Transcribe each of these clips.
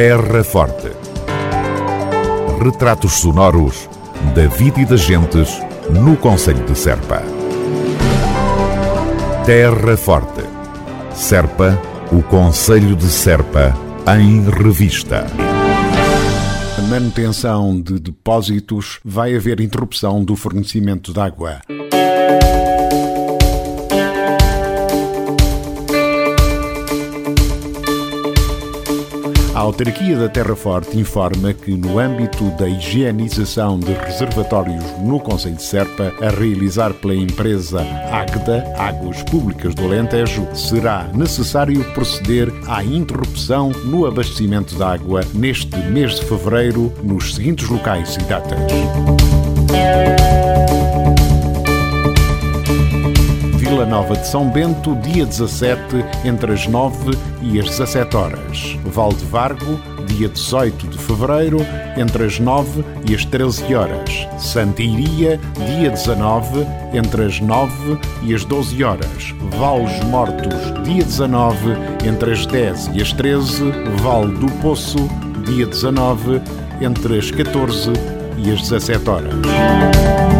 Terra Forte. Retratos sonoros da vida e das gentes no Conselho de Serpa. Terra Forte. Serpa, o Conselho de Serpa, em revista. A manutenção de depósitos vai haver interrupção do fornecimento de água. A autarquia da Terra Forte informa que, no âmbito da higienização de reservatórios no Conselho de Serpa, a realizar pela empresa AGDA, Águas Públicas do Alentejo, será necessário proceder à interrupção no abastecimento de água neste mês de fevereiro nos seguintes locais e datas. Nova de São Bento, dia 17, entre as 9 e as 17 horas. Valdevargo, dia 18 de fevereiro, entre as 9 e as 13 horas. Santa Iria, dia 19, entre as 9 e as 12 horas. Vales Mortos, dia 19, entre as 10 e as 13. Val do Poço, dia 19, entre as 14 e as 17 horas.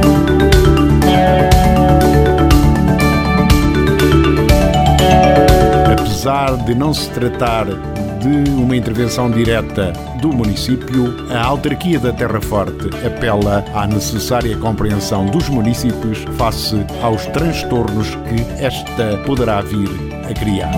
De não se tratar de uma intervenção direta do município, a autarquia da Terra Forte apela à necessária compreensão dos municípios face aos transtornos que esta poderá vir a criar.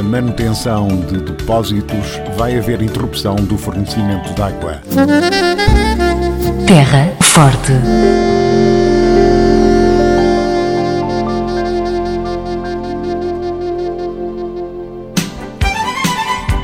A manutenção de depósitos vai haver interrupção do fornecimento de água. Terra Forte.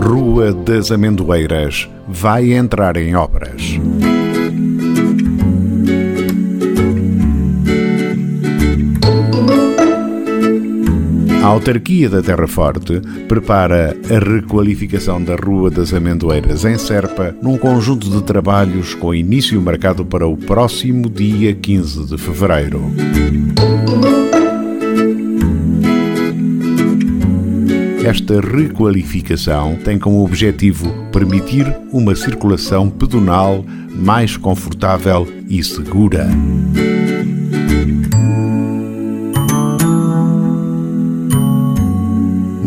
Rua das Amendoeiras vai entrar em obras. A autarquia da Terra Forte prepara a requalificação da Rua das Amendoeiras em Serpa num conjunto de trabalhos com início marcado para o próximo dia 15 de fevereiro. Esta requalificação tem como objetivo permitir uma circulação pedonal mais confortável e segura.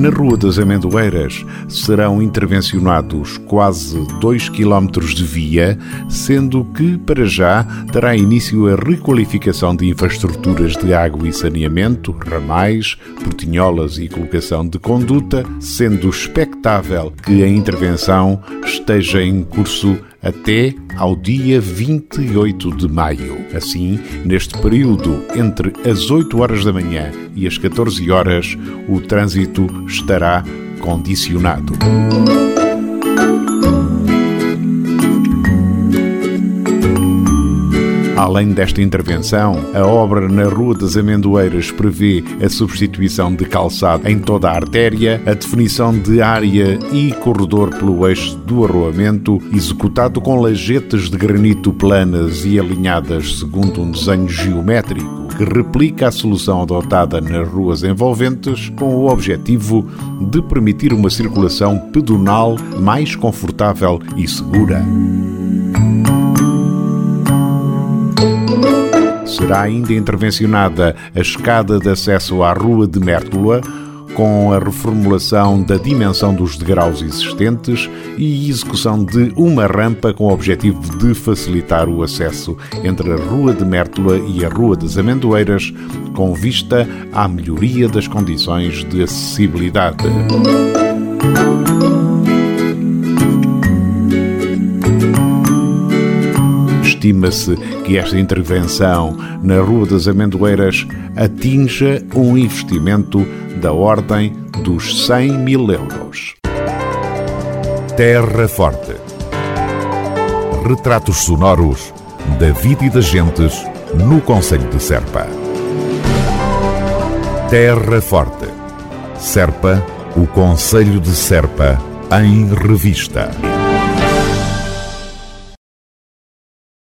Na Rua das Amendoeiras serão intervencionados quase 2 km de via, sendo que, para já, terá início a requalificação de infraestruturas de água e saneamento, ramais, portinholas e colocação de conduta, sendo expectável que a intervenção esteja em curso até ao dia 28 de maio. Assim, neste período entre as 8 horas da manhã e as 14 horas, o trânsito estará condicionado. Além desta intervenção, a obra na Rua das Amendoeiras prevê a substituição de calçado em toda a artéria, a definição de área e corredor pelo eixo do arroamento, executado com lajetas de granito planas e alinhadas segundo um desenho geométrico que replica a solução adotada nas ruas envolventes, com o objetivo de permitir uma circulação pedonal mais confortável e segura. Será ainda intervencionada a escada de acesso à Rua de Mértola, com a reformulação da dimensão dos degraus existentes e execução de uma rampa com o objetivo de facilitar o acesso entre a Rua de Mértola e a Rua das Amendoeiras, com vista à melhoria das condições de acessibilidade. Estima-se que esta intervenção na Rua das Amendoeiras atinja um investimento da ordem dos 100 mil euros. Terra Forte. Retratos sonoros da vida e das gentes no Conselho de Serpa. Terra Forte. Serpa, o Conselho de Serpa, em revista.